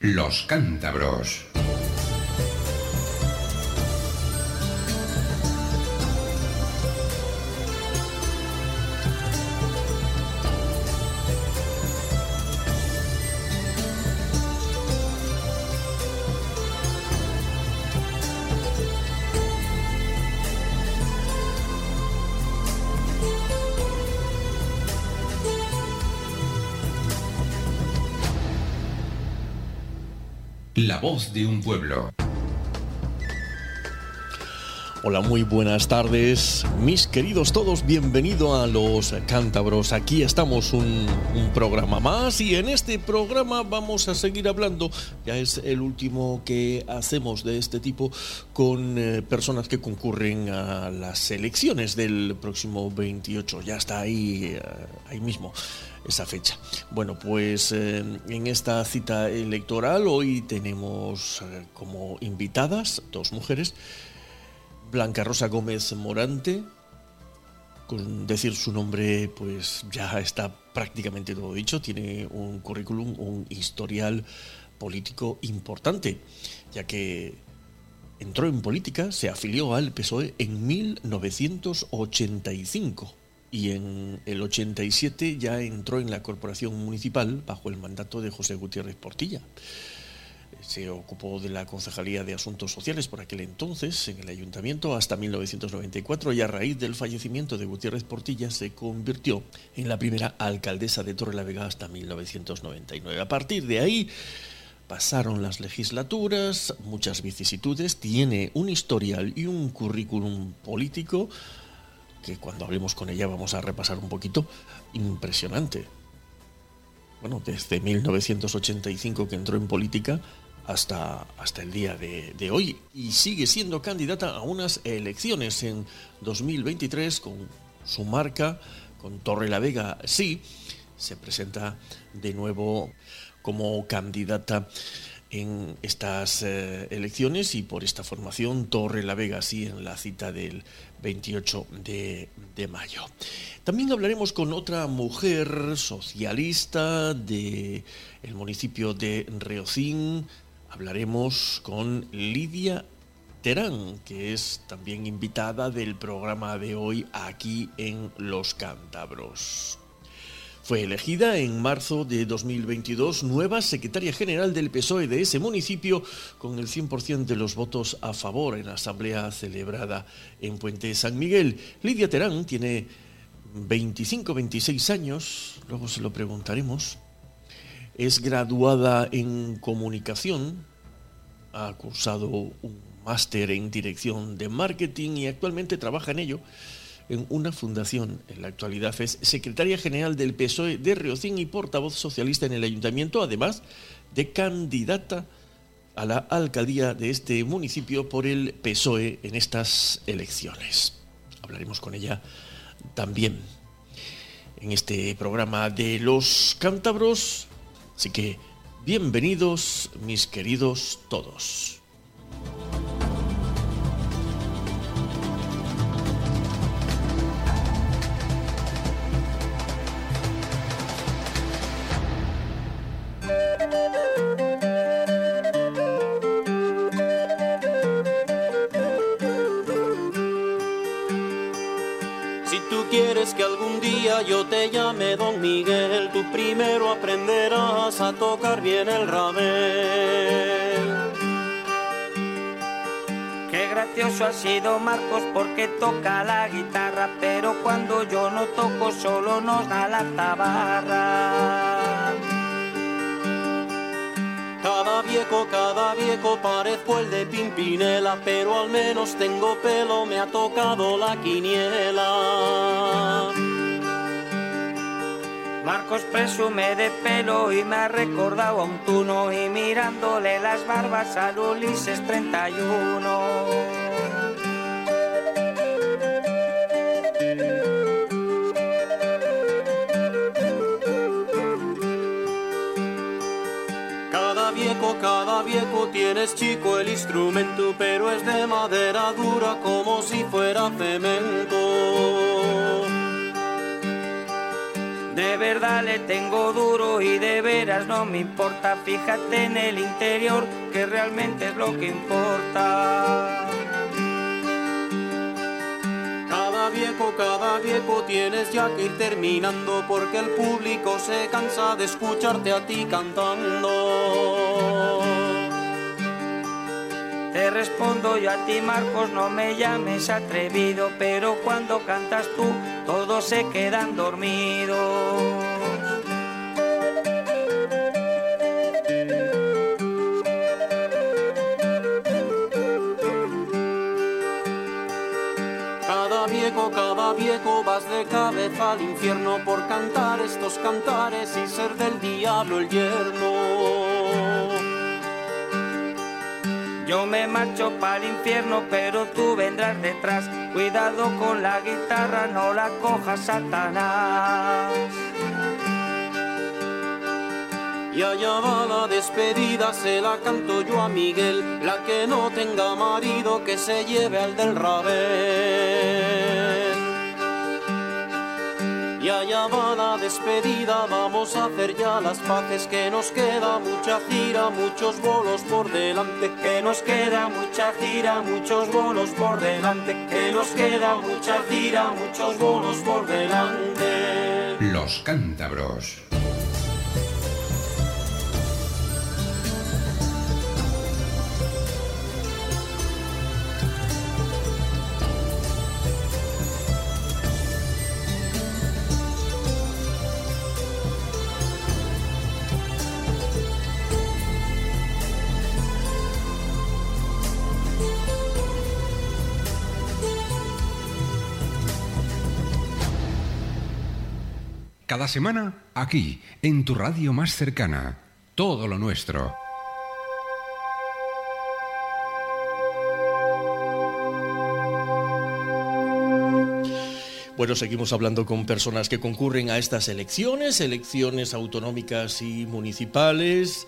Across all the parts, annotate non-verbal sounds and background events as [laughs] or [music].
Los cántabros. Voz de un pueblo. Hola, muy buenas tardes, mis queridos todos, bienvenido a los cántabros. Aquí estamos un, un, programa más y en este programa vamos a seguir hablando, ya es el último que hacemos de este tipo con eh, personas que concurren a las elecciones del próximo 28, ya está ahí, eh, ahí mismo esa fecha. Bueno, pues eh, en esta cita electoral hoy tenemos eh, como invitadas dos mujeres, Blanca Rosa Gómez Morante, con decir su nombre pues ya está prácticamente todo dicho, tiene un currículum, un historial político importante, ya que entró en política, se afilió al PSOE en 1985 y en el 87 ya entró en la corporación municipal bajo el mandato de José Gutiérrez Portilla. Se ocupó de la Concejalía de Asuntos Sociales por aquel entonces en el ayuntamiento hasta 1994 y a raíz del fallecimiento de Gutiérrez Portilla se convirtió en la primera alcaldesa de Torrelavega hasta 1999. A partir de ahí pasaron las legislaturas, muchas vicisitudes, tiene un historial y un currículum político que cuando hablemos con ella vamos a repasar un poquito, impresionante. Bueno, desde 1985 que entró en política hasta, hasta el día de, de, hoy y sigue siendo candidata a unas elecciones en 2023 con su marca, con Torre la Vega, sí, se presenta de nuevo como candidata en estas eh, elecciones y por esta formación Torre la Vega, sí, en la cita del 28 de, mayo. También hablaremos con otra mujer socialista de municipio de Reocín. Hablaremos con Lidia Terán, que es también invitada del programa de hoy aquí en Los Cántabros. Fue elegida en marzo de 2022 nueva secretaria general del PSOE de ese municipio con el 100% de los votos a favor en la asamblea celebrada en Puente San Miguel. Lidia Terán tiene 25-26 años, luego se lo preguntaremos. Es graduada en comunicación, ha cursado un máster en dirección de marketing y actualmente trabaja en ello en una fundación. En la actualidad es secretaria general del PSOE de Riocín y portavoz socialista en el ayuntamiento, además de candidata a la alcaldía de este municipio por el PSOE en estas elecciones. Hablaremos con ella también en este programa de los cántabros. Así que bienvenidos mis queridos todos. Yo te llame Don Miguel, tú primero aprenderás a tocar bien el rabel. Qué gracioso ha sido Marcos porque toca la guitarra, pero cuando yo no toco solo nos da la tabarra. Cada viejo, cada viejo parezco el de Pimpinela, pero al menos tengo pelo, me ha tocado la quiniela. Marcos presume de pelo y me ha recordado a un tuno y mirándole las barbas al Ulises 31. Cada viejo, tienes chico el instrumento, pero es de madera dura como si fuera cemento. De verdad le tengo duro y de veras no me importa. Fíjate en el interior, que realmente es lo que importa. Cada viejo, cada viejo tienes ya que ir terminando porque el público se cansa de escucharte a ti cantando. Te respondo yo a ti, Marcos, no me llames atrevido, pero cuando cantas tú, todos se quedan dormidos. Cada viejo, cada viejo vas de cabeza al infierno por cantar estos cantares y ser del diablo el yerno. Yo me marcho para el infierno, pero tú vendrás detrás. Cuidado con la guitarra, no la cojas, Satanás. Y allá va la despedida, se la canto yo a Miguel, la que no tenga marido que se lleve al del rabel. Y allá va despedida, vamos a hacer ya las paces, que nos queda mucha gira, muchos bolos por delante, Que nos queda mucha gira, muchos bolos por delante. que nos queda mucha gira, muchos bolos por delante. Los cántabros. Cada semana, aquí, en tu radio más cercana. Todo lo nuestro. Bueno, seguimos hablando con personas que concurren a estas elecciones, elecciones autonómicas y municipales.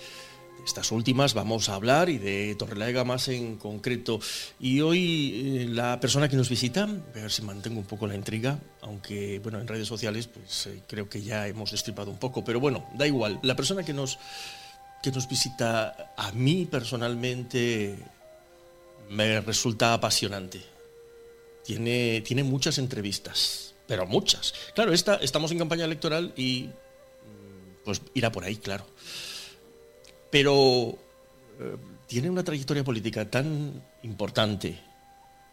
Estas últimas vamos a hablar y de Torrelavega más en concreto. Y hoy eh, la persona que nos visita, a ver si mantengo un poco la intriga, aunque bueno, en redes sociales pues eh, creo que ya hemos destripado un poco, pero bueno, da igual. La persona que nos, que nos visita a mí personalmente me resulta apasionante. Tiene, tiene muchas entrevistas, pero muchas. Claro, esta, estamos en campaña electoral y mm, pues irá por ahí, claro. Pero eh, tiene una trayectoria política tan importante,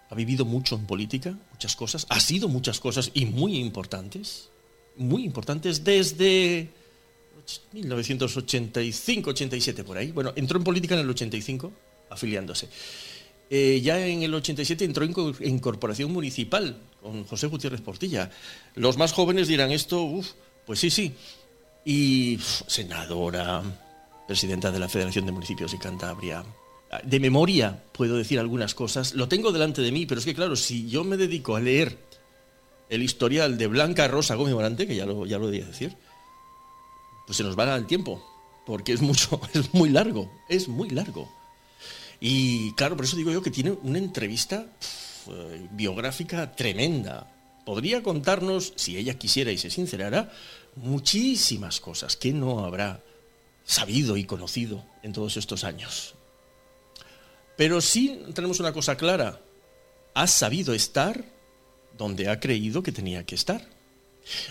ha vivido mucho en política, muchas cosas, ha sido muchas cosas y muy importantes, muy importantes desde 1985, 87 por ahí. Bueno, entró en política en el 85, afiliándose. Eh, ya en el 87 entró en, en corporación municipal con José Gutiérrez Portilla. Los más jóvenes dirán esto, uff, pues sí, sí. Y senadora, presidenta de la Federación de Municipios de Cantabria. De memoria puedo decir algunas cosas. Lo tengo delante de mí, pero es que claro, si yo me dedico a leer el historial de Blanca Rosa Gómez Morante, que ya lo, ya lo debía decir, pues se nos va el tiempo, porque es mucho, [laughs] es muy largo, es muy largo. Y claro, por eso digo yo que tiene una entrevista eh, biográfica tremenda. Podría contarnos, si ella quisiera y se sincerara, muchísimas cosas que no habrá sabido y conocido en todos estos años. Pero sí tenemos una cosa clara. Ha sabido estar donde ha creído que tenía que estar.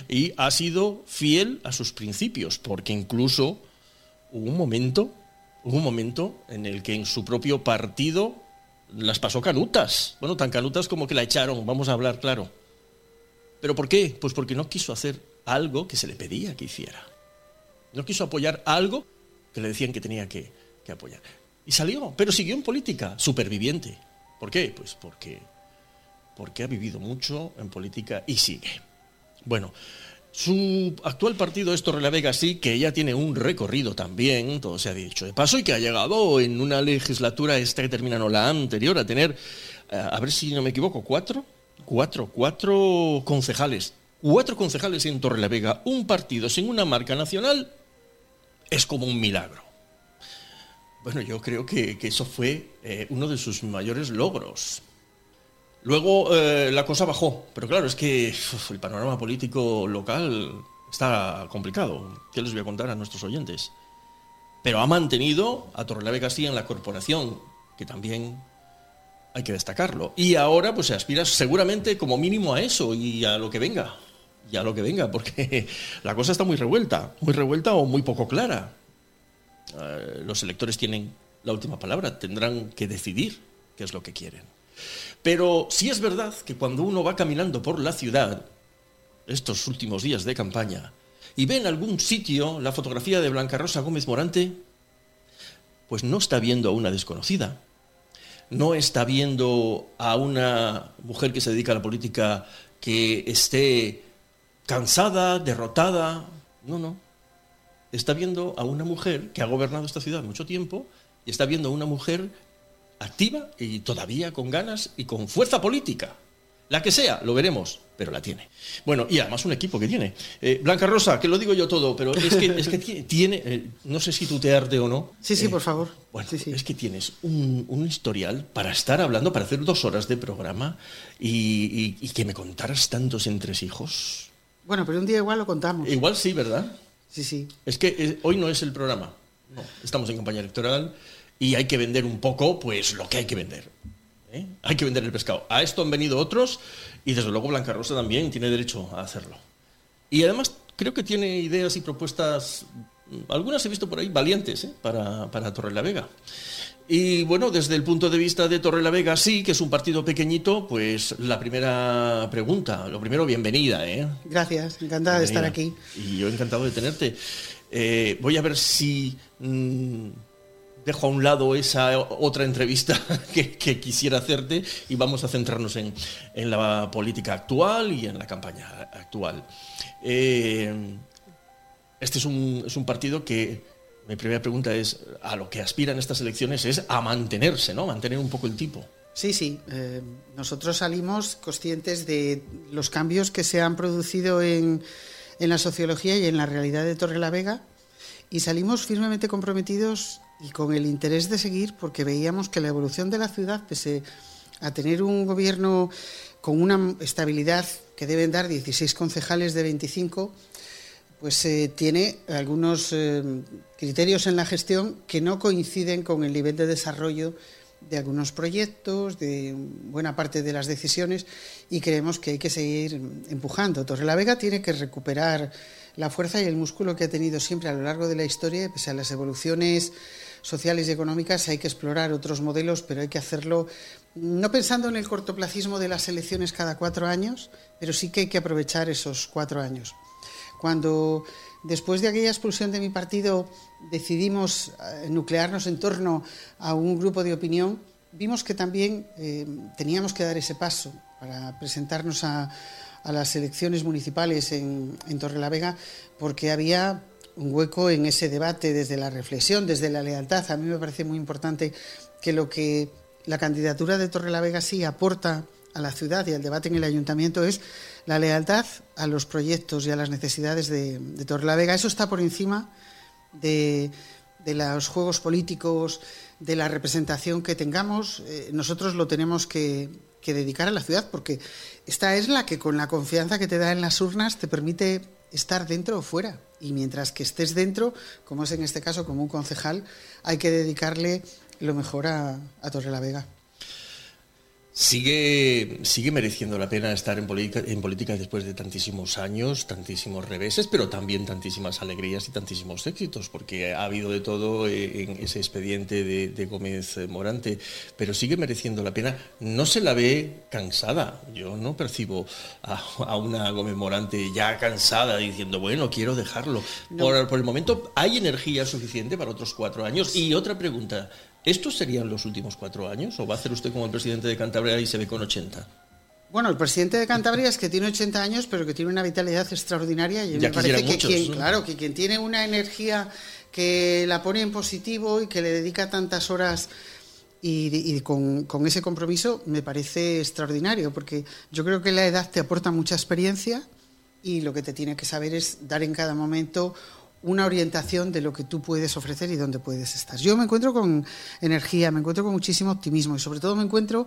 Y ha sido fiel a sus principios, porque incluso hubo un momento, hubo un momento en el que en su propio partido las pasó canutas. Bueno, tan canutas como que la echaron, vamos a hablar claro. ¿Pero por qué? Pues porque no quiso hacer algo que se le pedía que hiciera. No quiso apoyar algo que le decían que tenía que, que apoyar. Y salió, pero siguió en política, superviviente. ¿Por qué? Pues porque, porque ha vivido mucho en política y sigue. Bueno, su actual partido es Torrelavega, sí, que ya tiene un recorrido también, todo se ha dicho de paso, y que ha llegado en una legislatura, esta que termina, no la anterior, a tener, eh, a ver si no me equivoco, cuatro, cuatro, cuatro concejales. Cuatro concejales en Torrelavega, un partido sin una marca nacional, es como un milagro. Bueno, yo creo que, que eso fue eh, uno de sus mayores logros. Luego eh, la cosa bajó, pero claro, es que el panorama político local está complicado. ¿Qué les voy a contar a nuestros oyentes? Pero ha mantenido a Torrelavega sí en la corporación, que también hay que destacarlo. Y ahora pues se aspira seguramente como mínimo a eso y a lo que venga. Y a lo que venga, porque [laughs] la cosa está muy revuelta, muy revuelta o muy poco clara. Eh, los electores tienen la última palabra, tendrán que decidir qué es lo que quieren. Pero sí es verdad que cuando uno va caminando por la ciudad, estos últimos días de campaña, y ve en algún sitio la fotografía de Blanca Rosa Gómez Morante, pues no está viendo a una desconocida, no está viendo a una mujer que se dedica a la política que esté cansada, derrotada, no, no. Está viendo a una mujer que ha gobernado esta ciudad mucho tiempo y está viendo a una mujer activa y todavía con ganas y con fuerza política. La que sea, lo veremos, pero la tiene. Bueno, y además un equipo que tiene. Eh, Blanca Rosa, que lo digo yo todo, pero es que, tiene, eh, no sé si tutearte o no. Sí, sí, por favor. Bueno, sí, sí. es que tienes un, historial para estar hablando, para hacer dos horas de programa y, que me contaras tantos entresijos. Bueno, pero un día igual lo contamos. Igual sí, ¿verdad? Sí, sí. Es que eh, hoy no es el programa. No, estamos en campaña electoral y hay que vender un poco, pues lo que hay que vender. ¿eh? Hay que vender el pescado. A esto han venido otros y desde luego Blanca Rosa también tiene derecho a hacerlo. Y además creo que tiene ideas y propuestas, algunas he visto por ahí, valientes ¿eh? para, para Torrelavega. Y bueno, desde el punto de vista de Torrelavega, sí, que es un partido pequeñito, pues la primera pregunta, lo primero, bienvenida. ¿eh? Gracias, encantada de estar aquí. Y yo encantado de tenerte. voy a ver si... Mm, dejo a un lado esa otra entrevista [laughs] que, quisiera hacerte y vamos a centrarnos en, la política actual y en la campaña actual. Eh, este es un, es un, partido que, mi primera pregunta es, a lo que aspiran estas elecciones es a mantenerse, ¿no? Mantener un poco el tipo. Sí, sí. Eh, nosotros salimos conscientes de los cambios que se han producido en, en la sociología y en la realidad de Torre la Vega y salimos firmemente comprometidos y con el interés de seguir porque veíamos que la evolución de la ciudad, pese a tener un gobierno con una estabilidad que deben dar 16 concejales de 25, pues eh, tiene algunos eh, criterios en la gestión que no coinciden con el nivel de desarrollo de algunos proyectos, de buena parte de las decisiones y creemos que hay que seguir empujando. Torre la Vega tiene que recuperar la fuerza y el músculo que ha tenido siempre a lo largo de la historia, pese a las evoluciones sociales y económicas, hay que explorar otros modelos, pero hay que hacerlo no pensando en el cortoplacismo de las elecciones cada cuatro años, pero sí que hay que aprovechar esos cuatro años. Cuando después de aquella expulsión de mi partido decidimos eh, nuclearnos en torno a un grupo de opinión, vimos que también eh, teníamos que dar ese paso para presentarnos a, las elecciones municipales en, en Torrelavega porque había un hueco en ese debate desde la reflexión, desde la lealtad. A mí me parece muy importante que lo que la candidatura de Torrelavega sí aporta a la ciudad y al debate en el ayuntamiento es la lealtad a los proyectos y a las necesidades de, de Torrelavega. Eso está por encima de, de, los juegos políticos, de la representación que tengamos. Eh, nosotros lo tenemos que, que dedicar a la ciudad, porque esta es la que con la confianza que te da en las urnas te permite estar dentro o fuera. Y mientras que estés dentro, como es en este caso como un concejal, hay que dedicarle lo mejor a, a Torre la Vega. Sigue, sigue mereciendo la pena estar en política, en política después de tantísimos años, tantísimos reveses, pero también tantísimas alegrías y tantísimos éxitos, porque ha habido de todo en ese expediente de, Gómez Morante, pero sigue mereciendo la pena. No se la ve cansada. Yo no percibo a, una Gómez Morante ya cansada diciendo, bueno, quiero dejarlo. Por, por el momento hay energía suficiente para otros cuatro años. Y otra pregunta, ¿Estos serían los últimos cuatro años o va a hacer usted como el presidente de Cantabria y se ve con 80? Bueno, el presidente de Cantabria es que tiene 80 años, pero que tiene una vitalidad extraordinaria y me parece que quien, claro, que quien tiene una energía que la pone en positivo y que le dedica tantas horas y, con, con, ese compromiso me parece extraordinario, porque yo creo que la edad te aporta mucha experiencia y lo que te tiene que saber es dar en cada momento una orientación de lo que tú puedes ofrecer y dónde puedes estar. Yo me encuentro con energía, me encuentro con muchísimo optimismo y sobre todo me encuentro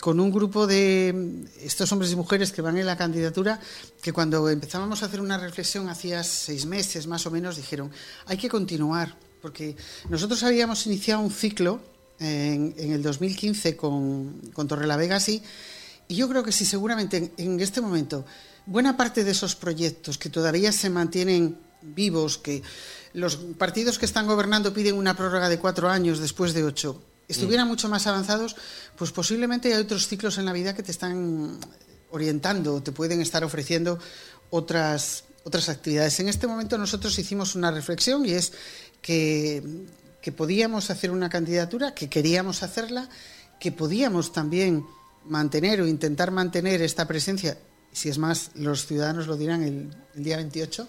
con un grupo de estos hombres y mujeres que van en la candidatura, que cuando empezábamos a hacer una reflexión hacía seis meses más o menos, dijeron, hay que continuar, porque nosotros habíamos iniciado un ciclo en, el 2015 con, con Torrelavega, sí, y yo creo que sí, seguramente en, este momento, buena parte de esos proyectos que todavía se mantienen vivos, que los partidos que están gobernando piden una prórroga de cuatro años después de ocho, estuvieran mm. mucho más avanzados, pues posiblemente hay otros ciclos en la vida que te están orientando, te pueden estar ofreciendo otras, otras actividades. En este momento nosotros hicimos una reflexión y es que, que podíamos hacer una candidatura, que queríamos hacerla, que podíamos también mantener o intentar mantener esta presencia, si es más, los ciudadanos lo dirán el, el día 28,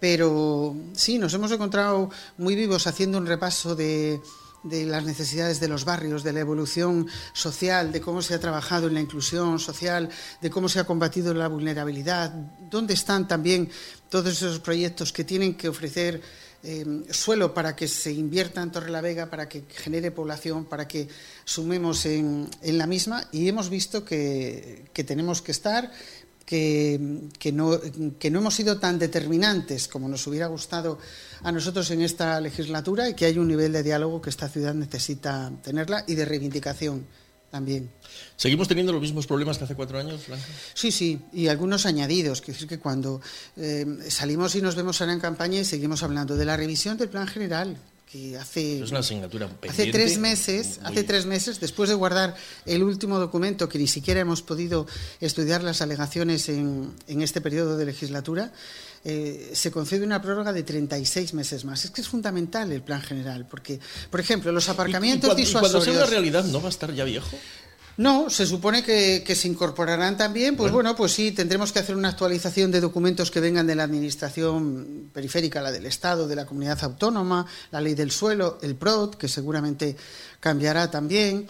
pero sí, nos hemos encontrado muy vivos haciendo un repaso de, las necesidades de los barrios, de la evolución social, de cómo se ha trabajado en la inclusión social, de cómo se ha combatido la vulnerabilidad, dónde están también todos esos proyectos que tienen que ofrecer eh, suelo para que se invierta en Torre la Vega, para que genere población, para que sumemos en, la misma. Y hemos visto que tenemos que estar que, no, que no hemos sido tan determinantes como nos hubiera gustado a nosotros en esta legislatura y que hay un nivel de diálogo que esta ciudad necesita tenerla y de reivindicación también. ¿Seguimos teniendo los mismos problemas que hace cuatro años, Blanca? Sí, sí, y algunos añadidos. Quiero decir que cuando eh, salimos y nos vemos ahora en campaña y seguimos hablando de la revisión del plan general, que hace, es una asignatura hace tres meses, hace tres meses, después de guardar el último documento que ni siquiera hemos podido estudiar las alegaciones en, en este periodo de legislatura, eh, se concede una prórroga de 36 meses más. Es que es fundamental el plan general, porque, por ejemplo, los aparcamientos ¿Y, y cuando sea una realidad no va a estar ya viejo? No, se supone que, se incorporarán también. Pues bueno. pues sí, tendremos que hacer una actualización de documentos que vengan de la administración periférica, la del Estado, de la comunidad autónoma, la ley del suelo, el PROD, que seguramente cambiará también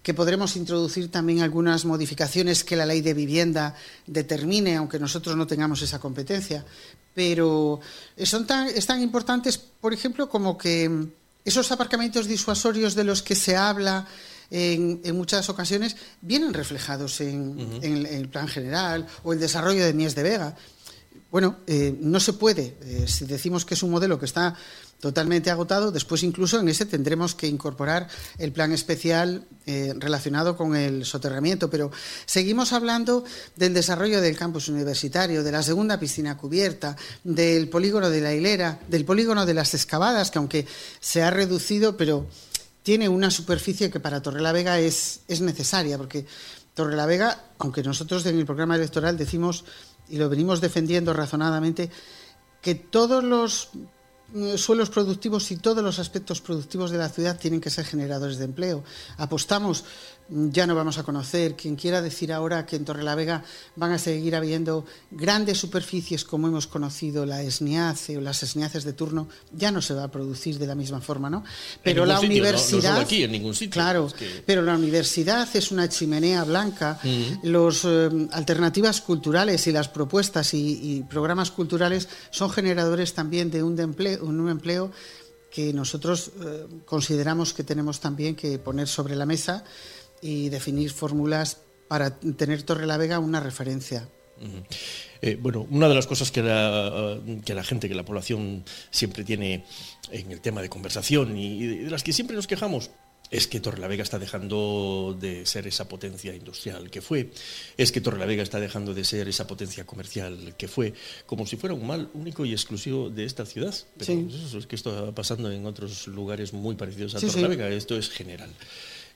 que podremos introducir también algunas modificaciones que la ley de vivienda determine, aunque nosotros no tengamos esa competencia. Pero son tan, es tan importantes, por ejemplo, como que esos aparcamientos disuasorios de los que se habla en, muchas ocasiones vienen reflejados en, el, plan general o el desarrollo de Mies de Vega. Bueno, eh, no se puede, eh, si decimos que es un modelo que está totalmente agotado, después incluso en ese tendremos que incorporar el plan especial eh, relacionado con el soterramiento, pero seguimos hablando del desarrollo del campus universitario, de la segunda piscina cubierta, del polígono de la hilera, del polígono de las excavadas, que aunque se ha reducido, pero tiene una superficie que para Torrelavega es, es necesaria, porque Torrelavega, aunque nosotros en el programa electoral decimos, y lo venimos defendiendo razonadamente, que todos los mm, suelos productivos y todos los aspectos productivos de la ciudad tienen que ser generadores de empleo. Apostamos ya no vamos a conocer. Quien quiera decir ahora que en Torrelavega van a seguir habiendo grandes superficies como hemos conocido la esniace o las esniaces de turno, ya no se va a producir de la misma forma, ¿no? Pero la universidad, aquí en ningún sitio. Claro, pero la universidad es una chimenea blanca. Las eh, alternativas culturales y las propuestas y, programas culturales son generadores también de un, empleo, un empleo que nosotros eh, consideramos que tenemos también que poner sobre la mesa y definir fórmulas para tener Torre la Vega una referencia. Eh, bueno, una de las cosas que la, que la gente, que la población siempre tiene en el tema de conversación y de las que siempre nos quejamos, es que Torrelavega está dejando de ser esa potencia industrial que fue, es que Torrelavega está dejando de ser esa potencia comercial que fue, como si fuera un mal único y exclusivo de esta ciudad. Pero eso es que esto está pasando en otros lugares muy parecidos a Torrelavega, esto es general.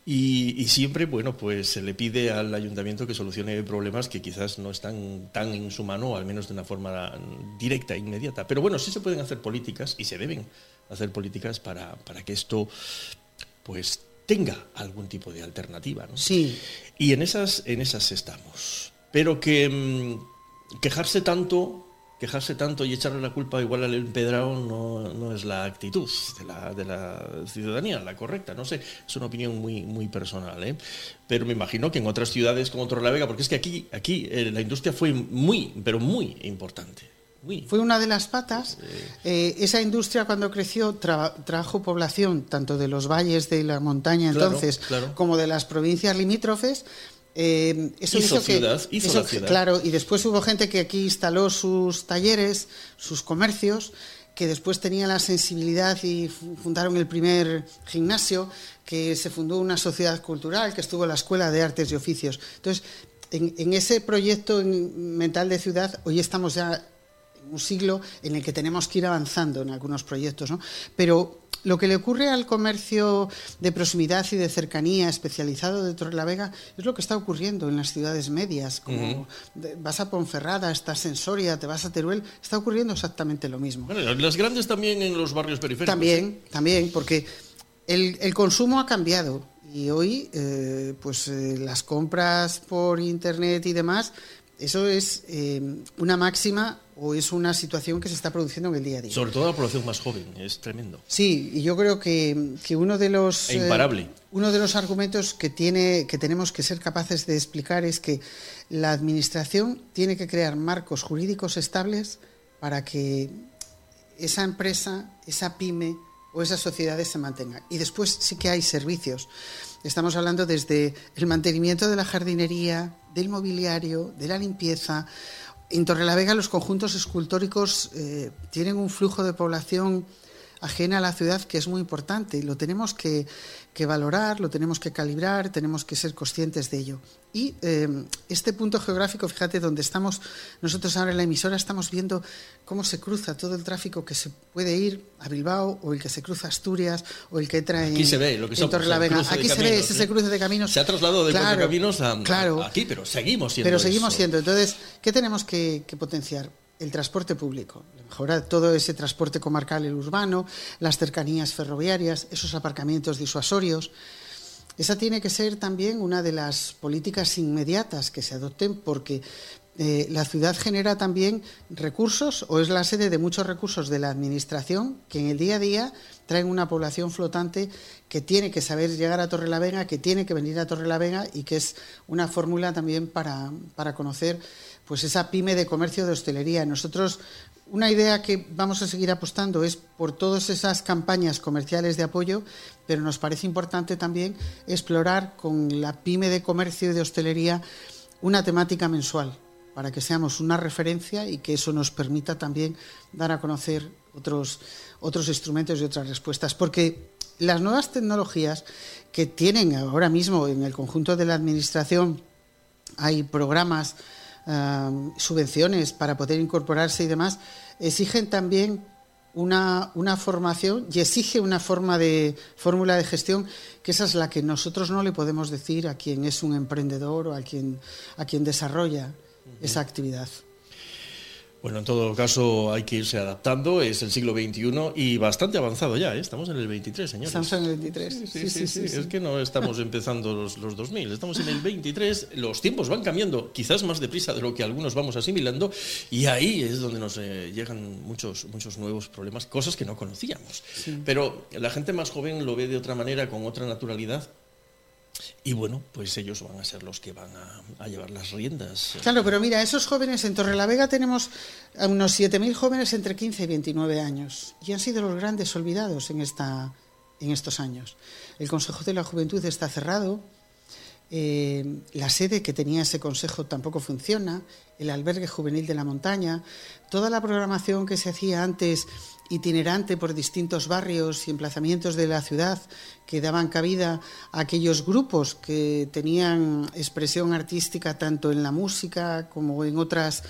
Y, siempre, bueno, pues se le pide al ayuntamiento que solucione problemas que quizás no están tan en su mano, al menos de una forma directa e inmediata. Pero bueno, sí se pueden hacer políticas y se deben hacer políticas para, para que esto, pues tenga algún tipo de alternativa. ¿no? Sí. Y en esas, en esas estamos. Pero que mm, quejarse tanto quejarse tanto y echarle la culpa igual al empedrado no, no es la actitud de la, de la, ciudadanía, la correcta. No sé, es una opinión muy, muy personal. ¿eh? Pero me imagino que en otras ciudades como Torrelavega, porque es que aquí, aquí eh, la industria fue muy, pero muy importante. Fue una de las patas. Eh, esa industria cuando creció trajo población tanto de los valles de la montaña entonces como de las provincias limítrofes. Eh, eso hizo, ciudad, hizo ciudad. Claro, y después hubo gente que aquí instaló sus talleres, sus comercios, que después tenía la sensibilidad y fundaron el primer gimnasio, que se fundó una sociedad cultural, que estuvo la Escuela de Artes y Oficios. Entonces, en, ese proyecto mental de ciudad, hoy estamos ya en un siglo en el que tenemos que ir avanzando en algunos proyectos, ¿no? Pero lo que le ocurre al comercio de proximidad y de cercanía especializado de Torrelavega es lo que está ocurriendo en las ciudades medias. Como vas a Ponferrada, estás en Soria, te vas a Teruel, está ocurriendo exactamente lo mismo. Bueno, las grandes también en los barrios periféricos. También, también, porque el, el consumo ha cambiado y hoy, eh, pues eh, las compras por internet y demás, eso es eh, una máxima o es una situación que se está produciendo en el día a día. Sobre todo la población más joven, es tremendo. Sí, y yo creo que, que uno de los e imparable. uno de los argumentos que tiene que tenemos que ser capaces de explicar es que la administración tiene que crear marcos jurídicos estables para que esa empresa, esa pyme, o esas sociedades se mantengan. Y después sí que hay servicios. Estamos hablando desde el mantenimiento de la jardinería, del mobiliario, de la limpieza. En Torrelavega los conjuntos escultóricos eh, tienen un flujo de población ajena a la ciudad que es muy importante y lo tenemos que, valorar, lo tenemos que calibrar, tenemos que ser conscientes de ello. Y eh, este punto geográfico, fíjate, donde estamos nosotros ahora en la emisora, estamos viendo cómo se cruza todo el tráfico que se puede ir a Bilbao o el que se cruza a Asturias o el que trae aquí se ve lo que en Torrelavega. Aquí se ve ese cruce de caminos. Se ha trasladado de claro, caminos a, aquí, pero seguimos siendo Pero seguimos siendo. Entonces, ¿qué tenemos que potenciar? El transporte público, mejorar todo ese transporte comarcal y urbano, las cercanías ferroviarias, esos aparcamientos disuasorios. Esa tiene que ser también una de las políticas inmediatas que se adopten porque eh, la ciudad genera también recursos o es la sede de muchos recursos de la Administración que en el día a día traen una población flotante que tiene que saber llegar a Torrelavega, que tiene que venir a Torrelavega y que es una fórmula también para, para conocer pues esa pyme de comercio de hostelería. Nosotros una idea que vamos a seguir apostando es por todas esas campañas comerciales de apoyo, pero nos parece importante también explorar con la pyme de comercio y de hostelería una temática mensual para que seamos una referencia y que eso nos permita también dar a conocer otros, otros instrumentos y otras respuestas. Porque las nuevas tecnologías que tienen ahora mismo en el conjunto de la Administración, hay programas, subvenciones para poder incorporarse y demás, exigen también una, una, formación y exige una forma de fórmula de gestión que esa es la que nosotros no le podemos decir a quien es un emprendedor o a quien, a quien desarrolla esa actividad. Bueno, en todo caso hay que irse adaptando, es el siglo XXI y bastante avanzado ya, ¿eh? estamos en el 23, señores. Estamos en el 23. Sí, sí, sí, es que no estamos empezando los, los 2000, estamos en el 23, los tiempos van cambiando quizás más deprisa de lo que algunos vamos asimilando y ahí es donde nos eh, llegan muchos, muchos nuevos problemas, cosas que no conocíamos. Pero la gente más joven lo ve de otra manera, con otra naturalidad y bueno, pues ellos van a ser los que van a, llevar las riendas. Claro, pero mira, esos jóvenes en Torrelavega tenemos unos 7.000 jóvenes entre 15 y 29 años y han sido los grandes olvidados en, esta, en estos años. El Consejo de la Juventud está cerrado, eh, la sede que tenía ese consejo tampoco funciona, el albergue juvenil de la montaña, toda la programación que se hacía antes itinerante por distintos barrios y emplazamientos de la ciudad que daban cabida a aquellos grupos que tenían expresión artística tanto en la música como en otras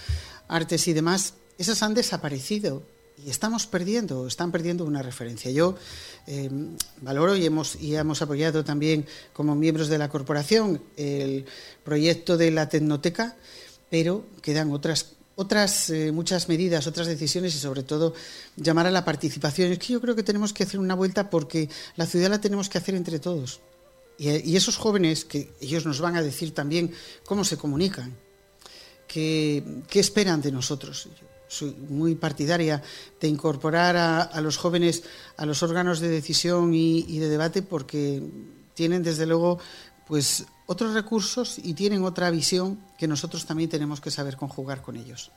artes y demás, esas han desaparecido y estamos perdiendo, están perdiendo una referencia. Yo eh, valoro y hemos, y hemos apoyado también como miembros de la corporación el proyecto de la Tecnoteca, pero quedan otras otras eh, muchas medidas, otras decisiones y sobre todo llamar a la participación. Es que yo creo que tenemos que hacer una vuelta porque la ciudad la tenemos que hacer entre todos. Y, esos jóvenes, que ellos nos van a decir también cómo se comunican, qué, esperan de nosotros. Soy muy partidaria de incorporar a, los jóvenes a los órganos de decisión y, y de debate porque tienen desde luego pues otros recursos y tienen otra visión que nosotros también tenemos que saber conjugar con ellos.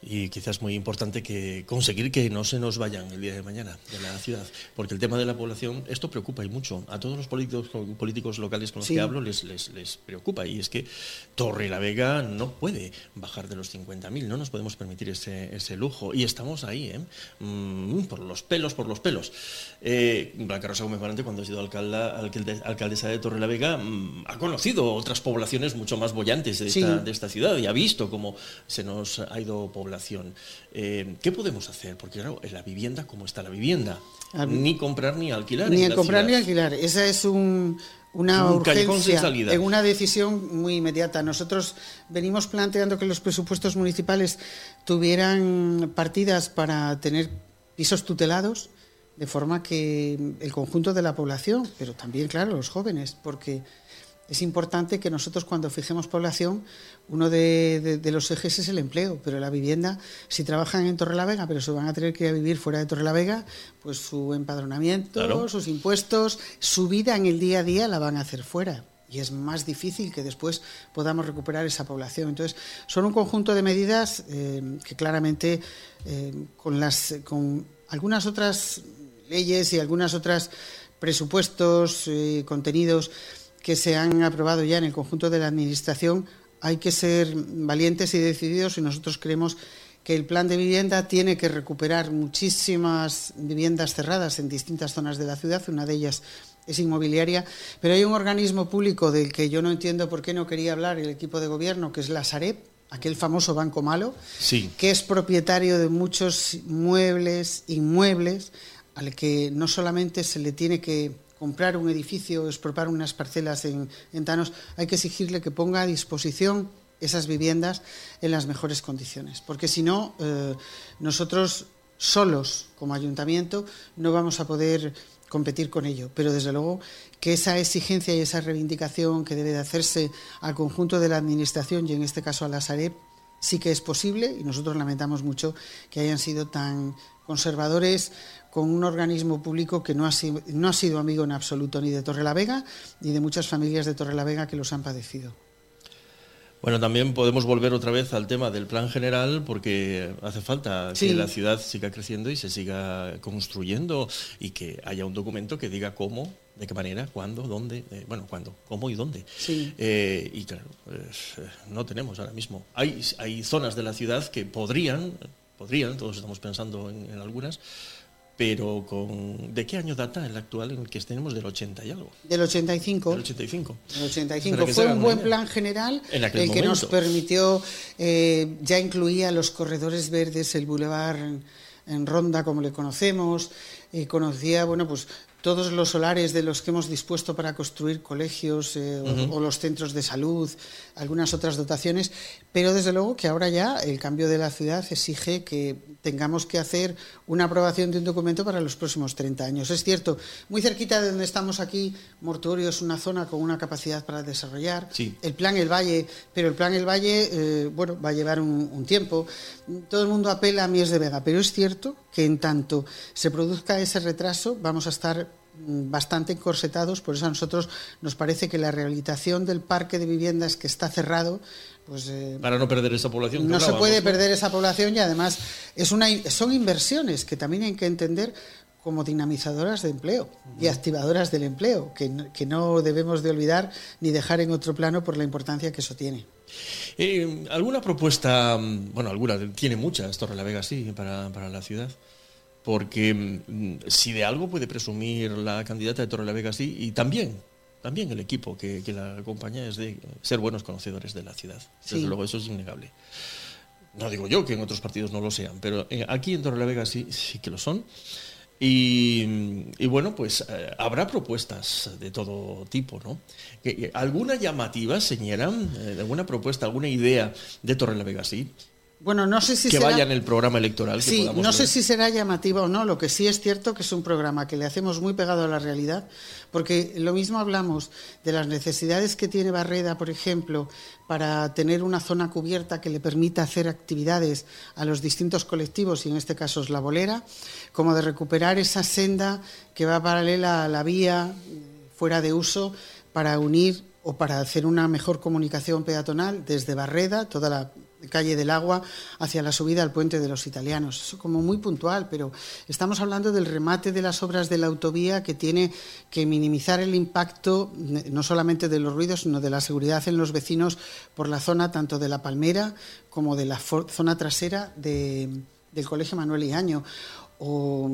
Y quizás muy importante que conseguir que no se nos vayan el día de mañana de la ciudad, porque el tema de la población, esto preocupa y mucho. A todos los políticos, políticos locales con los que hablo les, les, les, preocupa y es que Torre la Vega no puede bajar de los 50.000, no nos podemos permitir ese, ese lujo y estamos ahí, ¿eh? mm, por los pelos, por los pelos. Eh, Blanca Rosa Gómez Marante, cuando ha sido alcalde, alcaldesa de Torre la Vega, mm, ha conocido otras poblaciones mucho más bollantes de esta, de esta ciudad y ha visto cómo se nos ha ido poblando eh, ¿Qué podemos hacer? Porque claro, en la vivienda, ¿cómo está la vivienda? Ni comprar ni alquilar. Ni comprar ni alquilar. Esa es un, una urgencia, en una decisión muy inmediata. Nosotros venimos planteando que los presupuestos municipales tuvieran partidas para tener pisos tutelados, de forma que el conjunto de la población, pero también, claro, los jóvenes, porque es importante que nosotros cuando fijemos población, uno de, los ejes es el empleo, pero la vivienda, si trabajan en Torrelavega, pero se van a tener que ir a vivir fuera de Torrelavega, pues su empadronamiento, sus impuestos, su vida en el día a día la van a hacer fuera. Y es más difícil que después podamos recuperar esa población. Entonces, son un conjunto de medidas eh, que claramente eh, con, las, con algunas otras leyes y algunas otras presupuestos, eh, contenidos, que se han aprobado ya en el conjunto de la Administración, hay que ser valientes y decididos y nosotros creemos que el plan de vivienda tiene que recuperar muchísimas viviendas cerradas en distintas zonas de la ciudad, una de ellas es inmobiliaria, pero hay un organismo público del que yo no entiendo por qué no quería hablar el equipo de gobierno, que es la Sareb, aquel famoso banco malo, que es propietario de muchos muebles, inmuebles, al que no solamente se le tiene que comprar un edificio, expropiar unas parcelas en, en Tanos, hay que exigirle que ponga a disposición esas viviendas en las mejores condiciones. Porque si no, eh, nosotros solos, como ayuntamiento, no vamos a poder competir con ello. Pero desde luego que esa exigencia y esa reivindicación que debe de hacerse al conjunto de la Administración y en este caso a la Sareb sí que es posible y nosotros lamentamos mucho que hayan sido tan conservadores con un organismo público que no ha, sido, no ha sido amigo en absoluto ni de Torrelavega ni de muchas familias de Torrelavega que los han padecido. Bueno, también podemos volver otra vez al tema del plan general porque hace falta que la ciudad siga creciendo y se siga construyendo y que haya un documento que diga cómo, de qué manera, cuándo, dónde, eh, bueno, cuándo, cómo y dónde. Eh, y claro, pues, eh, no tenemos ahora mismo. Hay, hay zonas de la ciudad que podrían, podrían, todos estamos pensando en algunas, pero con ¿de qué año data el actual en el que tenemos del 80 y algo? Del 85. Del 85. Del 85. Fue un buen plan general el que nos permitió, eh, ya incluía los corredores verdes, el bulevar en, Ronda como le conocemos, eh, conocía, bueno, pues todos los solares de los que hemos dispuesto para construir colegios eh, o, los centros de salud, algunas otras dotaciones, pero desde luego que ahora ya el cambio de la ciudad exige que tengamos que hacer una aprobación de un documento para los próximos 30 años. Es cierto, muy cerquita de donde estamos aquí, Mortuorio es una zona con una capacidad para desarrollar. El plan El Valle, pero el plan El Valle, eh, bueno, va a llevar un, un, tiempo. Todo el mundo apela a Mies de Vega, pero es cierto que en tanto se produzca ese retraso, vamos a estar bastante encorsetados, por eso a nosotros nos parece que la rehabilitación del parque de viviendas que está cerrado pues, eh, para no perder esa población. No se puede perder esa población y además es una, son inversiones que también hay que entender como dinamizadoras de empleo y activadoras del empleo, que, que, no debemos de olvidar ni dejar en otro plano por la importancia que eso tiene. Eh, ¿Alguna propuesta, mm, bueno, alguna, tiene muchas, Torre la Vega sí, para, para la ciudad? porque mm, si de algo puede presumir la candidata de Torrelavega sí, y también, también el equipo que, la acompaña es de ser buenos conocedores de la ciudad. Desde luego, eso es innegable. No digo yo que en otros partidos no lo sean, pero eh, aquí en Torrelavega sí, sí que lo son. Y, bueno, pues eh, habrá propuestas de todo tipo, ¿no? ¿Alguna llamativa, señora? Eh, ¿Alguna propuesta, alguna idea de Torrelavega sí? Bueno, no sé si que vaya en el programa electoral. sí, no sé si será llamativo o no. Lo que sí es cierto que es un programa que le hacemos muy pegado a la realidad, porque lo mismo hablamos de las necesidades que tiene Barreda, por ejemplo, para tener una zona cubierta que le permita hacer actividades a los distintos colectivos, y en este caso es la bolera, como de recuperar esa senda que va paralela a la vía fuera de uso para unir o para hacer una mejor comunicación peatonal desde Barreda, toda la calle del agua hacia la subida al puente de los italianos. Eso como muy puntual, pero estamos hablando del remate de las obras de la autovía que tiene que minimizar el impacto no solamente de los ruidos, sino de la seguridad en los vecinos por la zona tanto de la Palmera como de la zona trasera del Colegio Manuel Iaño o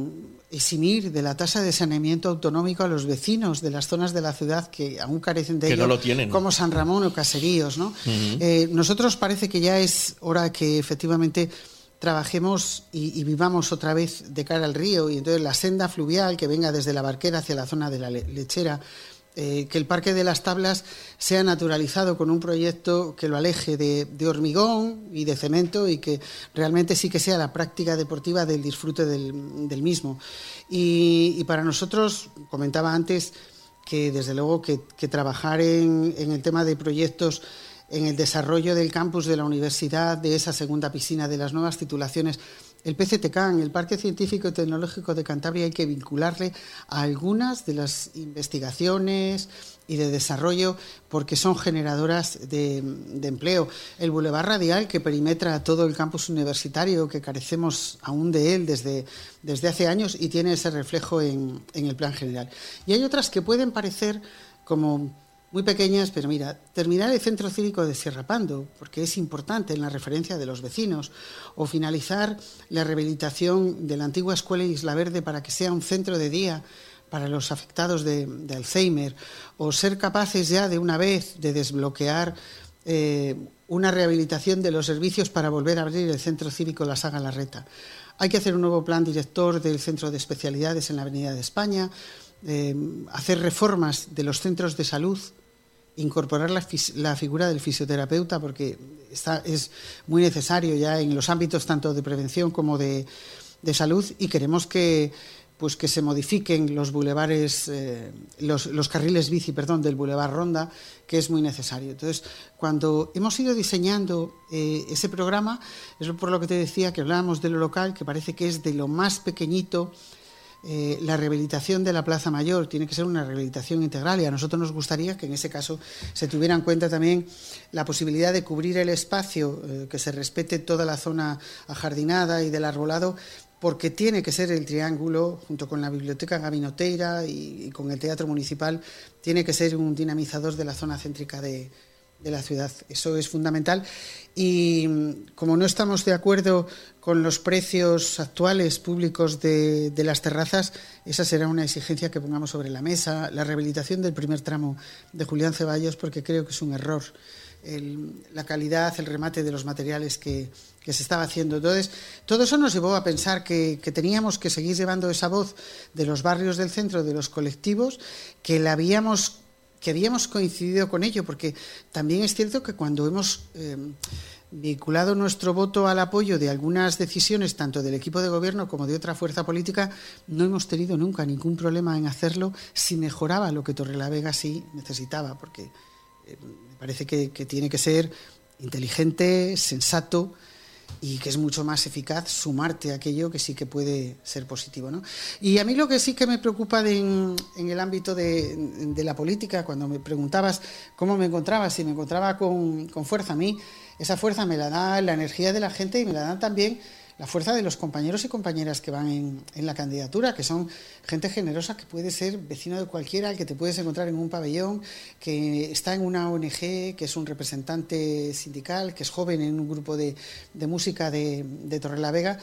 eximir de la tasa de saneamiento autonómico a los vecinos de las zonas de la ciudad que aún carecen de ello, como San Ramón o Caseríos. ¿no? Eh, nosotros parece que ya es hora que efectivamente trabajemos y, y, vivamos otra vez de cara al río y entonces la senda fluvial que venga desde la barquera hacia la zona de la lechera eh, que el Parque de las Tablas sea naturalizado con un proyecto que lo aleje de, hormigón y de cemento y que realmente sí que sea la práctica deportiva del disfrute del, mismo. Y, para nosotros, comentaba antes, que desde luego que, trabajar en, en el tema de proyectos en el desarrollo del campus de la universidad, de esa segunda piscina, de las nuevas titulaciones, el PCTCAN, el Parque Científico y Tecnológico de Cantabria, hay que vincularle a algunas de las investigaciones y de desarrollo porque son generadoras de, empleo. El Boulevard Radial, que perimetra todo el campus universitario, que carecemos aún de él desde, desde hace años y tiene ese reflejo en el plan general. Y hay otras que pueden parecer como muy pequeñas, pero mira, terminar el centro cívico de Sierra Pando, porque es importante en la referencia de los vecinos, o finalizar la rehabilitación de la antigua escuela Isla Verde para que sea un centro de día para los afectados de, Alzheimer, o ser capaces ya de una vez de desbloquear eh, una rehabilitación de los servicios para volver a abrir el centro cívico La Saga Larreta. Hay que hacer un nuevo plan director del centro de especialidades en la Avenida de España, eh, hacer reformas de los centros de salud incorporar la, figura del fisioterapeuta porque está, es muy necesario ya en los ámbitos tanto de prevención como de, salud y queremos que pues que se modifiquen los bulevares, eh, los, carriles bici, perdón, del bulevar Ronda, que es muy necesario. Entonces, cuando hemos ido diseñando eh, ese programa, es por lo que te decía que hablábamos de lo local, que parece que es de lo más pequeñito eh, la rehabilitación de la Plaza Mayor. Tiene que ser una rehabilitación integral y a nosotros nos gustaría que en ese caso se tuviera en cuenta también la posibilidad de cubrir el espacio, eh, que se respete toda la zona ajardinada y del arbolado, porque tiene que ser el triángulo, junto con la Biblioteca Gabinoteira y con el Teatro Municipal, tiene que ser un dinamizador de la zona céntrica de, de la ciudad. Eso es fundamental. Y mm, como no estamos de acuerdo con los precios actuales públicos de, las terrazas, esa será una exigencia que pongamos sobre la mesa. La rehabilitación del primer tramo de Julián Ceballos, porque creo que es un error. la calidad, el remate de los materiales que, se estaba haciendo. Entonces, todo eso nos llevó a pensar que, que, teníamos que seguir llevando esa voz de los barrios del centro, de los colectivos, que la habíamos que habíamos coincidido con ello, porque también es cierto que cuando hemos eh, vinculado nuestro voto al apoyo de algunas decisiones, tanto del equipo de gobierno como de otra fuerza política, no hemos tenido nunca ningún problema en hacerlo si mejoraba lo que Torrelavega sí necesitaba, porque eh, me parece que tiene que ser inteligente, sensato, y que es mucho más eficaz sumarte a aquello que sí que puede ser positivo. ¿no? Y a mí lo que sí que me preocupa en, el ámbito de, la política, cuando me preguntabas cómo me encontraba, si me encontraba con, con fuerza, a mí esa fuerza me la da la energía de la gente y me la dan también la fuerza de los compañeros y compañeras que van en, la candidatura, que son gente generosa que puede ser vecino de cualquiera, que te puedes encontrar en un pabellón, que está en una ONG, que es un representante sindical, que es joven en un grupo de, música de, de Torrelavega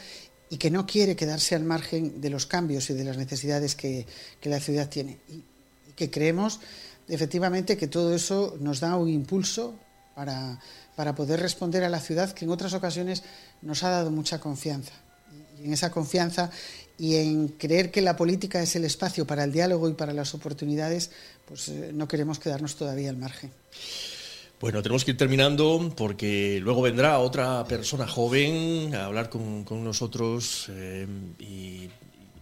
y que no quiere quedarse al margen de los cambios y de las necesidades que, la ciudad tiene. y que creemos efectivamente que todo eso nos da un impulso para para poder responder a la ciudad que en otras ocasiones nos ha dado mucha confianza. Y en esa confianza y en creer que la política es el espacio para el diálogo y para las oportunidades, pues eh, no queremos quedarnos todavía al margen. Bueno, tenemos que ir terminando porque luego vendrá otra persona joven a hablar con, nosotros eh, y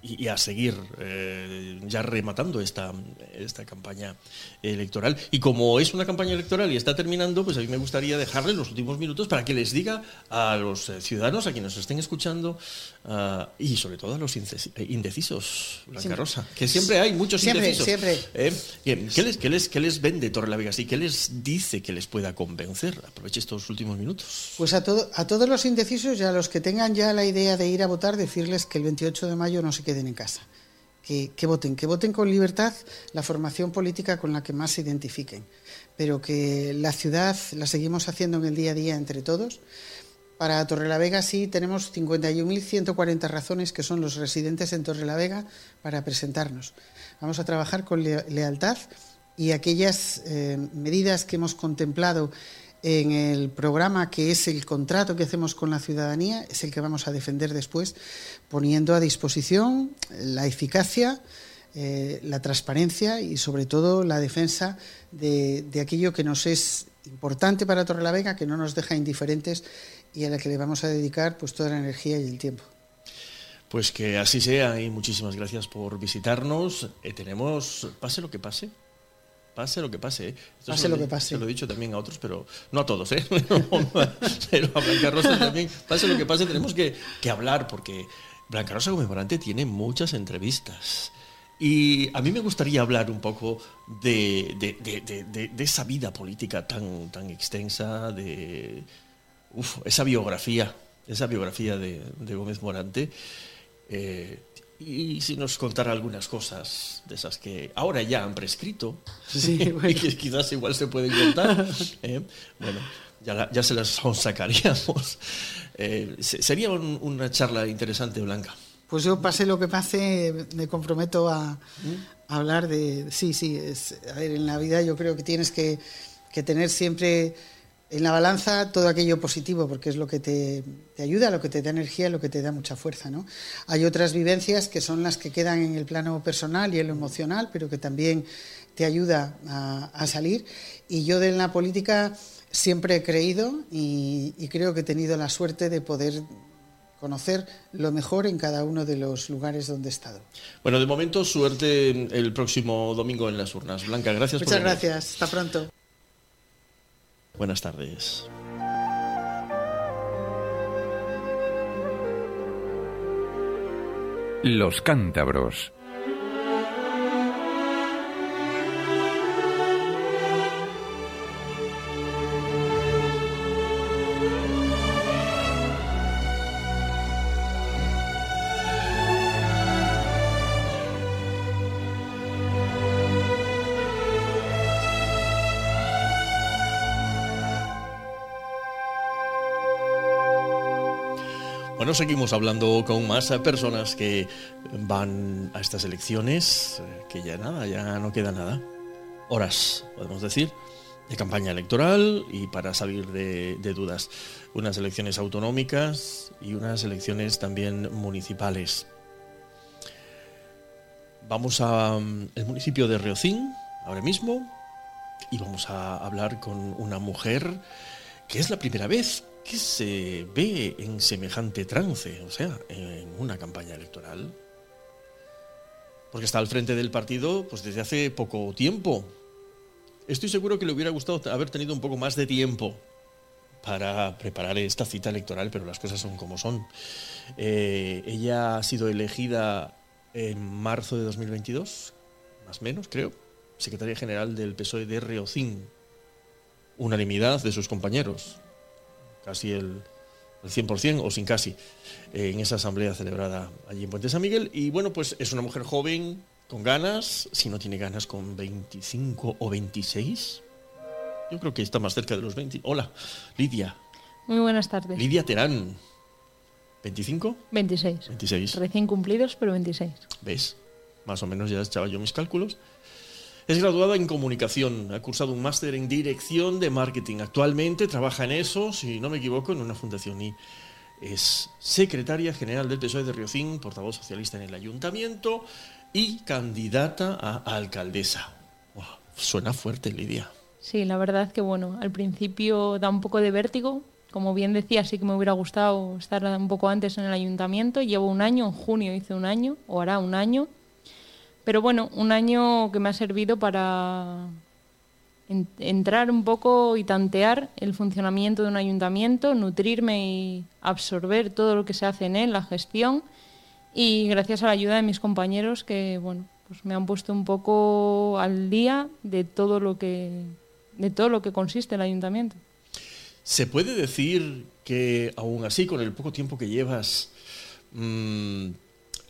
y, a seguir eh, ya rematando esta, esta campaña electoral. Y como es una campaña electoral y está terminando, pues a mí me gustaría dejarle los últimos minutos para que les diga a los eh, ciudadanos, a quienes nos estén escuchando, uh, y sobre todo a los indecisos, Blanca Rosa, que siempre hay muchos indecisos. Siempre, ¿Eh? ¿Qué, les, qué, les, ¿Qué les vende Torre la Vega y qué les dice que les pueda convencer? Aproveche estos últimos minutos. Pues a, todo, a todos los indecisos y a los que tengan ya la idea de ir a votar, decirles que el 28 de mayo no se queden en casa. Que, voten, que voten con libertad la formación política con la que más se identifiquen, pero que la ciudad la seguimos haciendo en el día a día entre todos. Para Torrelavega sí tenemos 51.140 razones que son los residentes en Torrelavega para presentarnos. Vamos a trabajar con lealtad y aquellas eh, medidas que hemos contemplado en el programa que es el contrato que hacemos con la ciudadanía, es el que vamos a defender después, poniendo a disposición la eficacia, eh, la transparencia y sobre todo la defensa de, aquello que nos es importante para Torrelavega, que no nos deja indiferentes y a la que le vamos a dedicar pues toda la energía y el tiempo. Pues que así sea y muchísimas gracias por visitarnos. Eh, tenemos, pase lo que pase, Pase lo que pase. ¿eh? pase lo, que pase. Se lo he dicho también a otros, pero no a todos, ¿eh? [laughs] pero a Blanca Rosa también. Pase lo que pase, tenemos que, hablar porque Blanca Rosa Gómez tiene muchas entrevistas. Y a mí me gustaría hablar un poco de, esa vida política tan, tan extensa, de esa biografía, esa biografía de, Gómez Morante. Eh, y si nos contara algunas cosas de esas que ahora ya han prescrito [laughs] y que quizás igual se pueden contar, ¿eh? bueno, ya, ya, se las sacaríamos. Eh, sería una charla interesante, Blanca. Pues yo pase lo que pase, me comprometo a, ¿Mm? hablar de... Sí, sí, es, a ver, en la vida yo creo que tienes que, que tener siempre en la balanza todo aquello positivo, porque es lo que te, ayuda, lo que te da energía, lo que te da mucha fuerza. ¿no? Hay otras vivencias que son las que quedan en el plano personal y en lo emocional, pero que también te ayuda a, salir. Y yo de la política siempre he creído y, creo que he tenido la suerte de poder conocer lo mejor en cada uno de los lugares donde he estado. Bueno, de momento suerte el próximo domingo en las urnas. Blanca, gracias Muchas gracias. Hasta pronto. Buenas tardes. Los cántabros. Seguimos hablando con más personas que van a estas elecciones, eh, que ya nada, ya no queda nada. Horas, podemos decir, de campaña electoral y para salir de, dudas. Unas elecciones autonómicas y unas elecciones también municipales. Vamos al mm, municipio de Riocín ahora mismo y vamos a hablar con una mujer que es la primera vez ¿Qué se ve en semejante trance, o sea, en una campaña electoral? Porque está al frente del partido pues desde hace poco tiempo. Estoy seguro que le hubiera gustado haber tenido un poco más de tiempo para preparar esta cita electoral, pero las cosas son como son. Eh, ella ha sido elegida en marzo de 2022, más o menos, creo, secretaria general del PSOE de Reocín. Unanimidad de sus compañeros casi el, 100% o sin casi en esa asamblea celebrada allí en Puente San Miguel. Y bueno, pues es una mujer joven, con ganas, si no tiene ganas con 25 o 26. Yo creo que está más cerca de los 20. Hola, Lidia. Muy buenas tardes. Lidia Terán. ¿25? 26. 26. Recién cumplidos, pero 26. ¿Ves? Más o menos ya echaba yo mis cálculos. Es graduada en comunicación, ha cursado un máster en dirección de marketing. Actualmente trabaja en eso, si no me equivoco, en una fundación y es secretaria general del PSOE de Riocín, portavoz socialista en el ayuntamiento y candidata a alcaldesa. suena fuerte, Lidia. Sí, la verdad que bueno, al principio da un poco de vértigo Como bien decía, sí que me hubiera gustado estar un poco antes en el ayuntamiento. Llevo un año, en junio hice un año, o hará un año. Pero bueno, un año que me ha servido para entrar un poco y tantear el funcionamiento de un ayuntamiento, nutrirme y absorber todo lo que se hace en él, la gestión. Y gracias a la ayuda de mis compañeros que, bueno, pues me han puesto un poco al día de todo lo que, de todo lo que consiste el ayuntamiento. ¿Se puede decir que aún así, con el poco tiempo que llevas, mmm,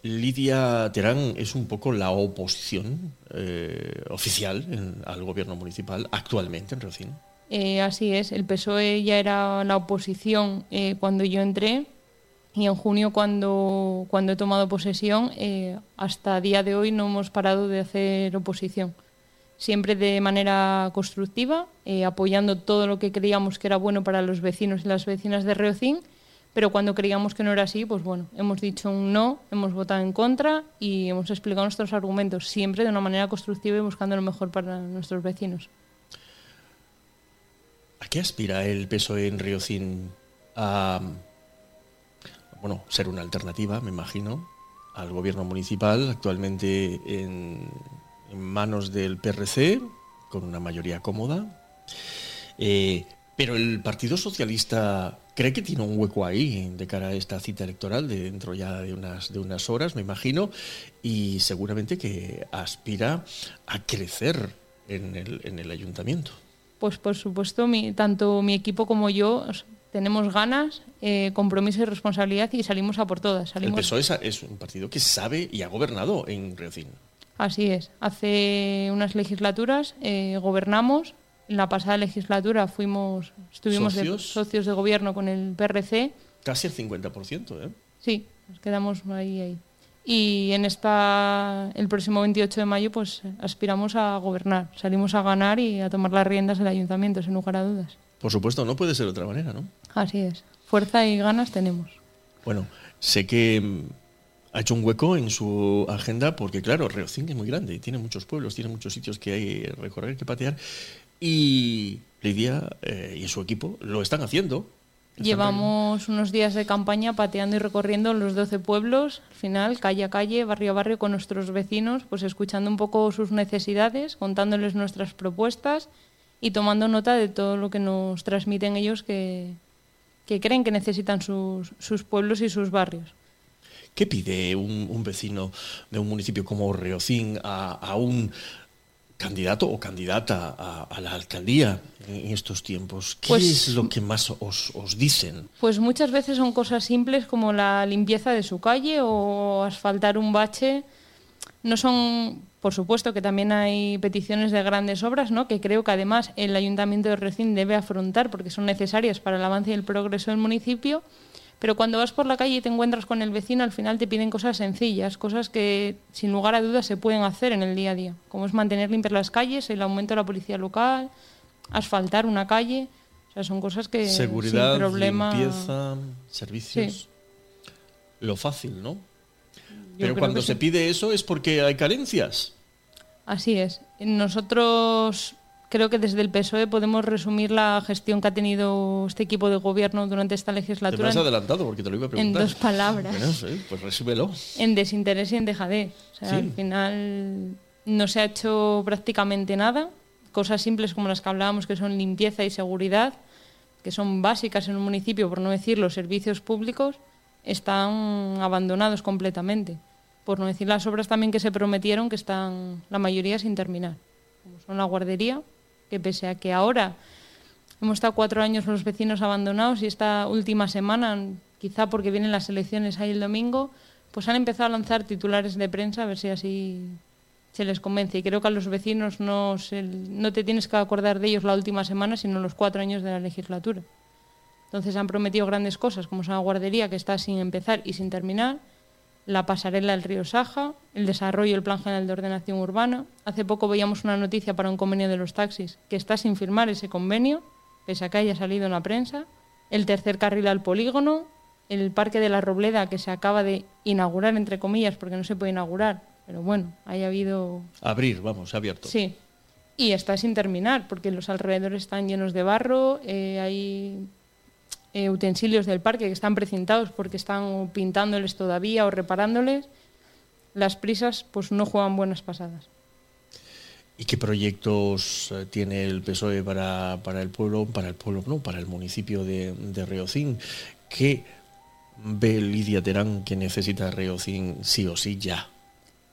Lidia Terán es un poco la oposición eh, oficial al gobierno municipal actualmente en Rocín? Eh, así es, el PSOE ya era la oposición eh, cuando yo entré y en junio cuando, cuando he tomado posesión, hasta día de hoy no hemos parado de hacer oposición siempre de manera constructiva, apoyando todo lo que creíamos que era bueno para los vecinos y las vecinas de Reocín, pero cuando creíamos que no era así, pues bueno, hemos dicho un no, hemos votado en contra y hemos explicado nuestros argumentos, siempre de una manera constructiva y buscando lo mejor para nuestros vecinos. ¿A qué aspira el PSOE en Riocín? A, bueno, ser una alternativa, me imagino, al gobierno municipal, actualmente en, manos del PRC, con una mayoría cómoda. Eh, pero el Partido Socialista cree que tiene un hueco ahí de cara a esta cita electoral de dentro ya de unas, de unas horas, me imagino, y seguramente que aspira a crecer en el, en el ayuntamiento. Pues por supuesto, mi, tanto mi equipo como yo tenemos ganas, eh, compromiso y responsabilidad y salimos a por todas. Salimos... El PSOE es, es un partido que sabe y ha gobernado en Riocín. Así es. Hace unas legislaturas eh, gobernamos. En la pasada legislatura fuimos, estuvimos ¿Socios? de socios de gobierno con el PRC. Casi el 50%, ¿eh? Sí, nos quedamos ahí, ahí. Y en esta, el próximo 28 de mayo, pues aspiramos a gobernar. Salimos a ganar y a tomar las riendas del ayuntamiento, sin lugar a dudas. Por supuesto, no puede ser de otra manera, ¿no? Así es. Fuerza y ganas tenemos. Bueno, sé que mm, ha hecho un hueco en su agenda porque, claro, Reocín es muy grande y tiene muchos pueblos, tiene muchos sitios que hay que recorrer, que patear. Y Lidia eh, y su equipo lo están haciendo. Están Llevamos unos días de campaña pateando y recorriendo los 12 pueblos, al final, calle a calle, barrio a barrio, con nuestros vecinos, pues escuchando un poco sus necesidades, contándoles nuestras propuestas y tomando nota de todo lo que nos transmiten ellos que, que creen que necesitan sus, sus pueblos y sus barrios. ¿Qué pide un, un vecino de un municipio como Reocín a, a un candidato o candidata a, a la alcaldía en estos tiempos? ¿Qué Pues- es lo que más os, os dicen? Pues muchas veces son cosas simples como la limpieza de su calle o asfaltar un bache. No son, por supuesto, que también hay peticiones de grandes obras, ¿no? que creo que además el Ayuntamiento de Recín debe afrontar porque son necesarias para el avance y el progreso del municipio. Pero cuando vas por la calle y te encuentras con el vecino, al final te piden cosas sencillas, cosas que sin lugar a dudas se pueden hacer en el día a día, como es mantener limpias las calles, el aumento de la policía local, asfaltar una calle. O sea, son cosas que Seguridad, sin problema... limpieza, servicios. Lo fácil, ¿no? Pero cuando se sí. pide eso es porque hay carencias. Así es. Nosotros creo que desde el PSOE podemos resumir la gestión que ha tenido este equipo de gobierno durante esta Te me legislatura has en, adelantado porque te lo iba a en preguntar. dos palabras, Bueno, sí, pues resúmelo. en desinterés y en dejadez. O sea, Sí. al final no se ha hecho prácticamente nada. Cosas simples como las que hablábamos, que son limpieza y seguridad, que son básicas en un municipio, por no decir los servicios públicos, están abandonados completamente. Por no decir las obras también que se prometieron, que están la mayoría sin terminar. Como son la guardería, que pese a que ahora hemos estado cuatro años los vecinos abandonados y esta última semana, quizá porque vienen las elecciones ahí el domingo, pues han empezado a lanzar titulares de prensa a ver si así se les convence. Y creo que a los vecinos no, no te tienes que acordar de ellos la última semana, sino los cuatro años de la legislatura. Entonces han prometido grandes cosas, como son la guardería, que está sin empezar y sin terminar, la pasarela del río Saja, el desarrollo del Plan General de Ordenación Urbana. Hace poco veíamos una noticia para un convenio de los taxis, que está sin firmar ese convenio, pese a que haya salido en la prensa. El tercer carril al polígono, el Parque de la Robleda, que se acaba de inaugurar, entre comillas, porque no se puede inaugurar, pero bueno, haya habido Abrir, vamos, abierto. Sí. Y está sin terminar, porque los alrededores están llenos de barro, eh, hay eh, utensilios del parque que están precintados porque están pintándoles todavía o reparándoles, las prisas pues no juegan buenas pasadas. ¿Y qué proyectos eh, tiene el PSOE para, para, el pueblo, para el pueblo, no, para el municipio de, de Reocín? ¿Qué ve Lidia Terán que necesita Reocín sí o sí ya?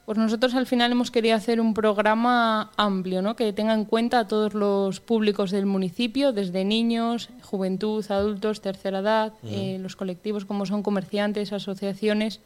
Pues nosotros al final hemos querido hacer un programa amplio, ¿no? que tenga en cuenta a todos los públicos del municipio, desde niños, juventud, adultos, tercera edad, eh, los colectivos como son comerciantes, asociaciones,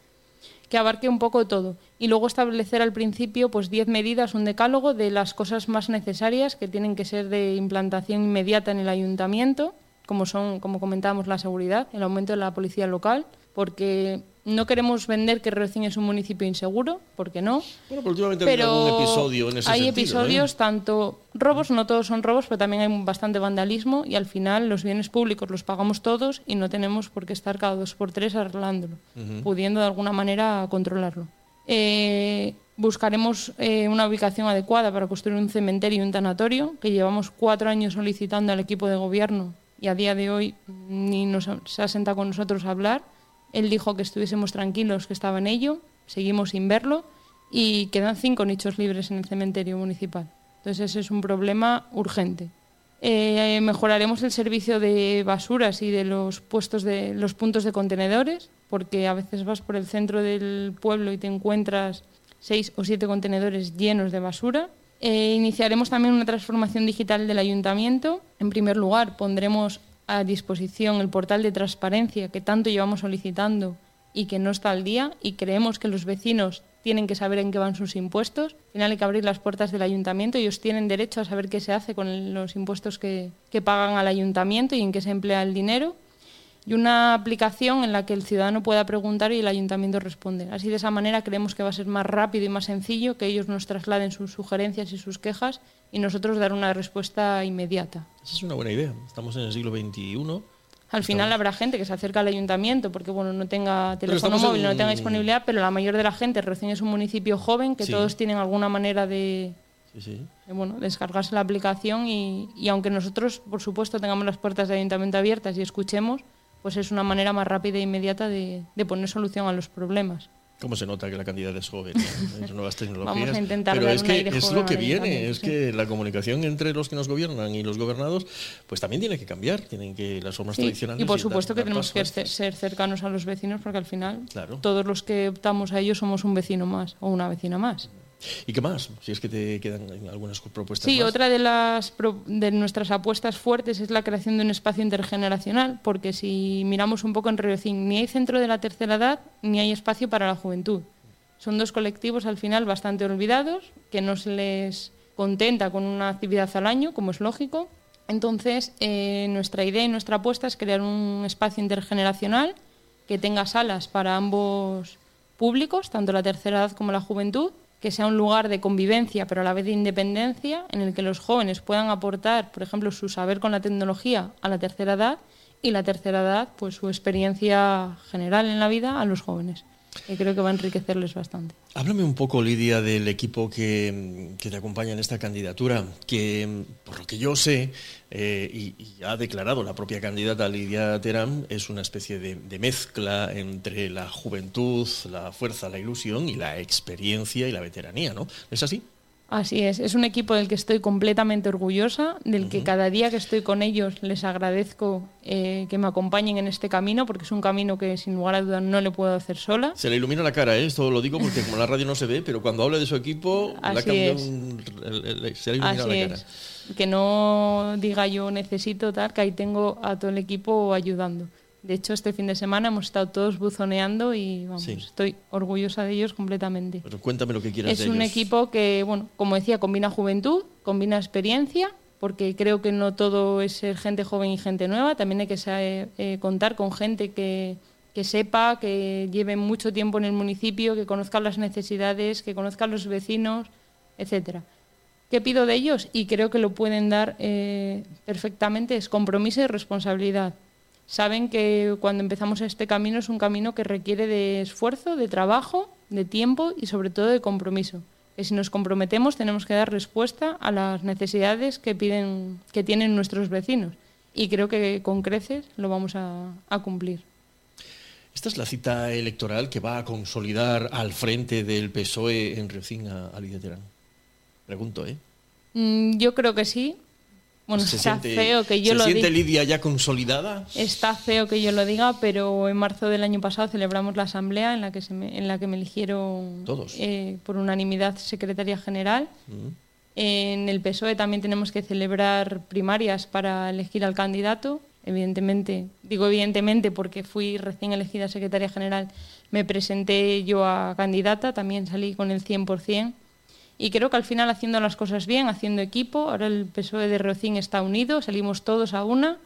que abarque un poco todo. Y luego establecer al principio pues 10 medidas, un decálogo de las cosas más necesarias que tienen que ser de implantación inmediata en el ayuntamiento, como son, como comentábamos, la seguridad, el aumento de la policía local, porque no queremos vender que Reocín es un municipio inseguro, porque no. Bueno, pero últimamente hay algún episodio en ese hay sentido, episodios, ¿eh? tanto robos, no todos son robos, pero también hay bastante vandalismo y al final los bienes públicos los pagamos todos y no tenemos por qué estar cada dos por tres arreglándolo, pudiendo de alguna manera controlarlo. Eh, buscaremos eh, una ubicación adecuada para construir un cementerio y un tanatorio, que llevamos cuatro años solicitando al equipo de gobierno y a día de hoy ni nos ha- se ha sentado con nosotros a hablar. Él dijo que estuviésemos tranquilos, que estaba en ello, seguimos sin verlo y quedan cinco nichos libres en el cementerio municipal. Entonces ese es un problema urgente. Eh, mejoraremos el servicio de basuras y de los puestos de los puntos de contenedores, porque a veces vas por el centro del pueblo y te encuentras seis o siete contenedores llenos de basura. Eh, iniciaremos también una transformación digital del ayuntamiento. En primer lugar, pondremos a disposición el portal de transparencia que tanto llevamos solicitando y que no está al día y creemos que los vecinos tienen que saber en qué van sus impuestos. Al final hay que abrir las puertas del ayuntamiento. Ellos tienen derecho a saber qué se hace con los impuestos que, que pagan al ayuntamiento y en qué se emplea el dinero. Y una aplicación en la que el ciudadano pueda preguntar y el ayuntamiento responde. Así de esa manera creemos que va a ser más rápido y más sencillo que ellos nos trasladen sus sugerencias y sus quejas y nosotros dar una respuesta inmediata. Esa es una buena idea. Estamos en el siglo XXI. Al final habrá gente que se acerca al ayuntamiento porque bueno no tenga teléfono estamos móvil, en- no tenga disponibilidad, pero la mayor de la gente recién es un municipio joven que Sí. todos tienen alguna manera de, Sí, sí. de, bueno, descargarse la aplicación y, y aunque nosotros, por supuesto, tengamos las puertas del ayuntamiento abiertas y escuchemos, pues es una manera más rápida e inmediata de, de poner solución a los problemas. ¿Cómo se nota que la candidata es joven? [laughs] Es nuevas tecnologías. Vamos a intentar Pero dar es un que aire es joven lo que viene, es sí. que la comunicación entre los que nos gobiernan y los gobernados, pues también tiene que cambiar, tienen que las formas Sí, tradicionales. y por dar- supuesto que dar tenemos que ser cercanos a los vecinos porque al final Claro. todos los que optamos a ellos somos un vecino más o una vecina más. ¿Y qué más? Si es que te quedan algunas propuestas Sí, más. otra de las de nuestras apuestas fuertes es la creación de un espacio intergeneracional, porque si miramos un poco en Riocín, ni hay centro de la tercera edad ni hay espacio para la juventud. Son dos colectivos al final bastante olvidados, que no se les contenta con una actividad al año, como es lógico. Entonces, eh, nuestra idea y nuestra apuesta es crear un espacio intergeneracional que tenga salas para ambos públicos, tanto la tercera edad como la juventud, que sea un lugar de convivencia, pero a la vez de independencia, en el que los jóvenes puedan aportar, por ejemplo, su saber con la tecnología a la tercera edad y la tercera edad, pues su experiencia general en la vida a los jóvenes. Que creo que va a enriquecerles bastante. Háblame un poco, Lidia, del equipo que, te acompaña en esta candidatura, que por lo que yo sé, eh, y, y ha declarado la propia candidata Lidia Terán, es una especie de mezcla entre la juventud, la fuerza, la ilusión y la experiencia y la veteranía, ¿no? ¿Es así? Así es, es un equipo del que estoy completamente orgullosa, del que cada día que estoy con ellos les agradezco eh, que me acompañen en este camino, porque es un camino que sin lugar a dudas no le puedo hacer sola. Se le ilumina la cara, ¿eh? esto lo digo porque como la radio no se ve, pero cuando habla de su equipo, un- el- el- se le Así la cara. es. Que no diga yo necesito tal, que ahí tengo a todo el equipo ayudando. De hecho, este fin de semana hemos estado todos buzoneando y vamos, Sí. estoy orgullosa de ellos completamente. Pero cuéntame lo que quieras Es de un ellos. equipo que, bueno, como decía, combina juventud, combina experiencia, porque creo que no todo es ser gente joven y gente nueva, también hay que saber, eh, contar con gente que, que sepa, que lleve mucho tiempo en el municipio, que conozca las necesidades, que conozca a los vecinos, etcétera. ¿Qué pido de ellos? Y creo que lo pueden dar eh, perfectamente, es compromiso y responsabilidad. Saben que cuando empezamos este camino es un camino que requiere de esfuerzo, de trabajo, de tiempo y sobre todo de compromiso. Que si nos comprometemos tenemos que dar respuesta a las necesidades que piden, que tienen nuestros vecinos. y creo que con creces lo vamos a, a cumplir. Esta es la cita electoral que va a consolidar al frente del PSOE en Riocín a, a Lidia Terán. Pregunto, ¿eh? Mm, yo creo que sí. Bueno, ¿Se está siente, feo que yo ¿se lo siente diga. Lidia ya consolidada? Está feo que yo lo diga, pero en marzo del año pasado celebramos la asamblea en la que, se me, en la que me eligieron Todos. eh, por unanimidad secretaria general. Mm. En el PSOE también tenemos que celebrar primarias para elegir al candidato. Evidentemente, digo evidentemente porque fui recién elegida secretaria general, me presenté yo a candidata, también salí con el 100%. Y creo que al final haciendo las cosas bien, haciendo equipo, ahora el PSOE de Reocín está unido, salimos todos a una.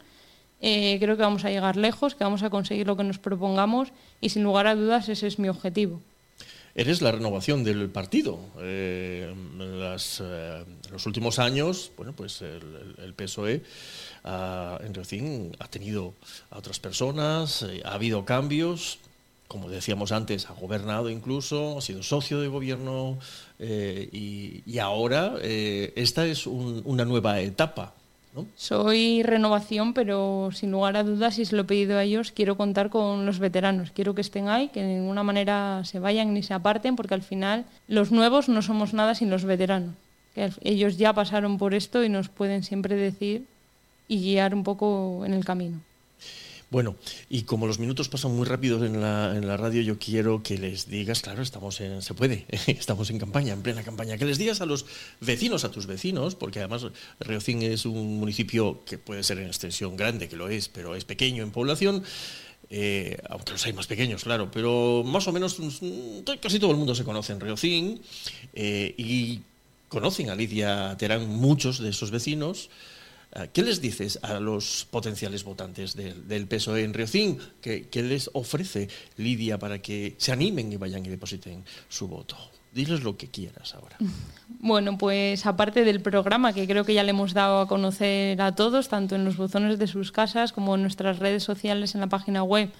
Eh, creo que vamos a llegar lejos, que vamos a conseguir lo que nos propongamos y sin lugar a dudas ese es mi objetivo. Eres la renovación del partido. Eh, eh, en los últimos años, bueno, pues el, PSOE ah, en Riocín ha tenido a otras personas, ha habido cambios, como decíamos antes, ha gobernado incluso, ha sido socio de gobierno eh, y, ahora eh, esta es un- una nueva etapa. ¿no? Soy renovación, pero sin lugar a dudas, si se lo he pedido a ellos, quiero contar con los veteranos. Quiero que estén ahí, que de ninguna manera se vayan ni se aparten, porque al final los nuevos no somos nada sin los veteranos. Que ellos ya pasaron por esto y nos pueden siempre decir y guiar un poco en el camino. Bueno, y como los minutos pasan muy rápido en la, en la radio, yo quiero que les digas, claro, estamos en, se puede, [laughs] estamos en campaña, en plena campaña, que les digas a los vecinos, a tus vecinos, porque además Riocín es un municipio que puede ser en extensión grande, que lo es, pero es pequeño en población, eh, aunque los hay más pequeños, claro, pero más o menos mm, casi todo el mundo se conoce en Riocín eh, y conocen a Lidia Terán muchos de esos vecinos. Ah, ¿Qué les dices a los potenciales votantes del, del PSOE en Riocín? ¿Qué, qué les ofrece Lidia para que se animen y vayan y depositen su voto? Diles lo que quieras ahora. [laughs] Bueno, pues aparte del programa que creo que ya le hemos dado a conocer a todos, tanto en los buzones de sus casas como en nuestras redes sociales, en la página web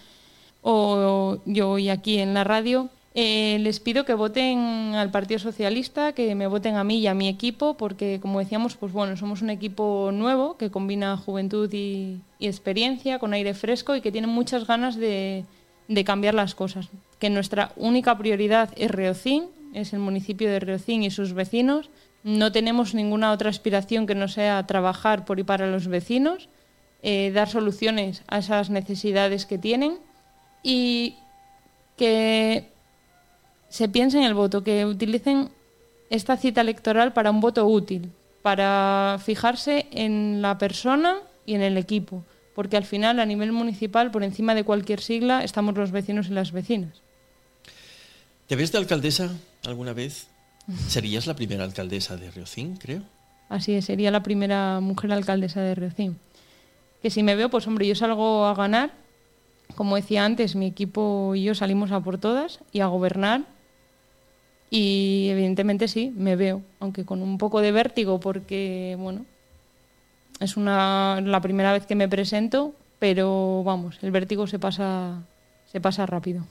o yo hoy aquí en la radio, eh, les pido que voten al Partido Socialista, que me voten a mí y a mi equipo, porque como decíamos, pues bueno, somos un equipo nuevo que combina juventud y, experiencia con aire fresco y que tiene muchas ganas de, de cambiar las cosas. Que nuestra única prioridad es Reocín, es el municipio de Reocín y sus vecinos. No tenemos ninguna otra aspiración que no sea trabajar por y para los vecinos, eh, dar soluciones a esas necesidades que tienen y que se piense en el voto, que utilicen esta cita electoral para un voto útil, para fijarse en la persona y en el equipo, porque al final a nivel municipal, por encima de cualquier sigla, estamos los vecinos y las vecinas. ¿Te ves de alcaldesa alguna vez? Serías la primera alcaldesa de Riocín, creo. Así es, sería la primera mujer alcaldesa de Riocín. Que si me veo, pues hombre, yo salgo a ganar. Como decía antes, mi equipo y yo salimos a por todas y a gobernar. Y evidentemente sí, me veo, aunque con un poco de vértigo porque, bueno, es una, la primera vez que me presento, pero vamos, el vértigo se pasa, se pasa rápido.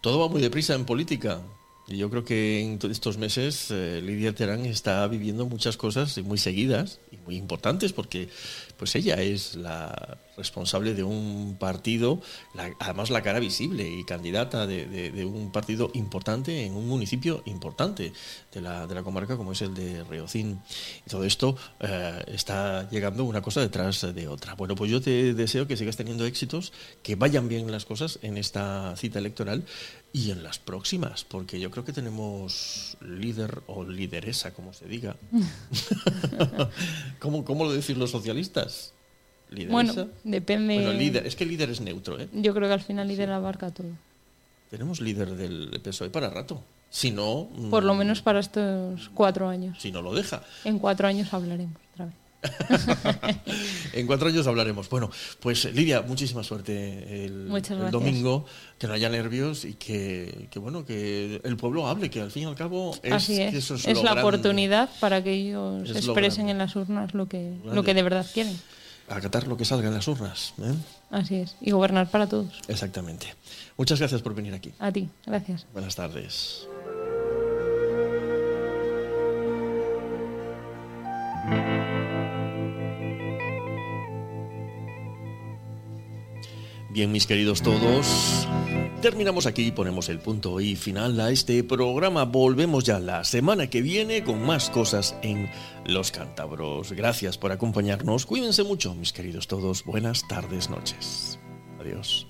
Todo va muy deprisa en política. Y yo creo que en to- estos meses eh, Lidia Terán está viviendo muchas cosas muy seguidas y muy importantes porque pues ella es la responsable de un partido, la- además la cara visible y candidata de, de- de un partido importante en un municipio importante de la, de la comarca como es el de Riocín. Y todo esto eh, está llegando una cosa detrás de otra. Bueno, pues yo te deseo que sigas teniendo éxitos, que vayan bien las cosas en esta cita electoral y en las próximas, porque yo creo que tenemos líder o lideresa, como se diga. [laughs] [laughs] ¿Cómo, ¿Cómo lo decir los socialistas? Bueno, depende. Bueno, líder, es que líder es neutro, ¿eh? Yo creo que al final líder abarca todo. Tenemos líder del PSOE para rato. Si no, mm, Por lo menos para estos cuatro años. si no lo deja. En cuatro años hablaremos otra vez. [laughs] En cuatro años hablaremos. Bueno, pues Lidia, muchísima suerte el, el domingo, que no haya nervios y que, que, bueno, que el pueblo hable, que al fin y al cabo es, Así que es. eso es, es lo la grande. oportunidad para que ellos Es lo expresen en las urnas lo que, Grande. lo que de verdad quieren acatar lo que salga de las urnas. ¿eh? Así es, y gobernar para todos. Exactamente. Muchas gracias por venir aquí. A ti, gracias. Buenas tardes. Bien, mis queridos todos, terminamos aquí ponemos el punto y final a este programa. Volvemos ya la semana que viene con más cosas en Los Cántabros. Gracias por acompañarnos. Cuídense mucho, mis queridos todos. Buenas tardes, noches. Adiós.